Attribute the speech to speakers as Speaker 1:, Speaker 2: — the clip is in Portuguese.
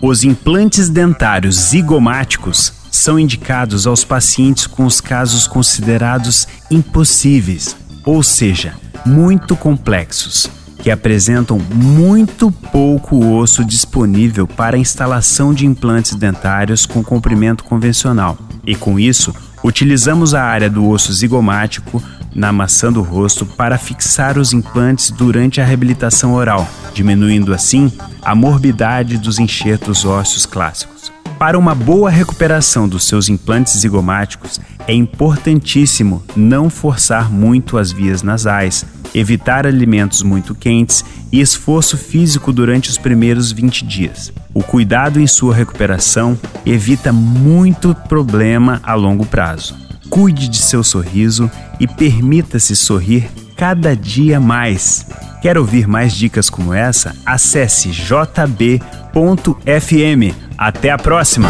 Speaker 1: Os implantes dentários zigomáticos são indicados aos pacientes com os casos considerados impossíveis, ou seja, muito complexos, que apresentam muito pouco osso disponível para a instalação de implantes dentários com comprimento convencional. E com isso, utilizamos a área do osso zigomático na maçã do rosto para fixar os implantes durante a reabilitação oral, diminuindo assim a morbidade dos enxertos ósseos clássicos. Para uma boa recuperação dos seus implantes zigomáticos, é importantíssimo não forçar muito as vias nasais, evitar alimentos muito quentes e esforço físico durante os primeiros 20 dias. O cuidado em sua recuperação evita muito problema a longo prazo. Cuide de seu sorriso e permita-se sorrir cada dia mais. Quer ouvir mais dicas como essa? Acesse jb.fm. Até a próxima!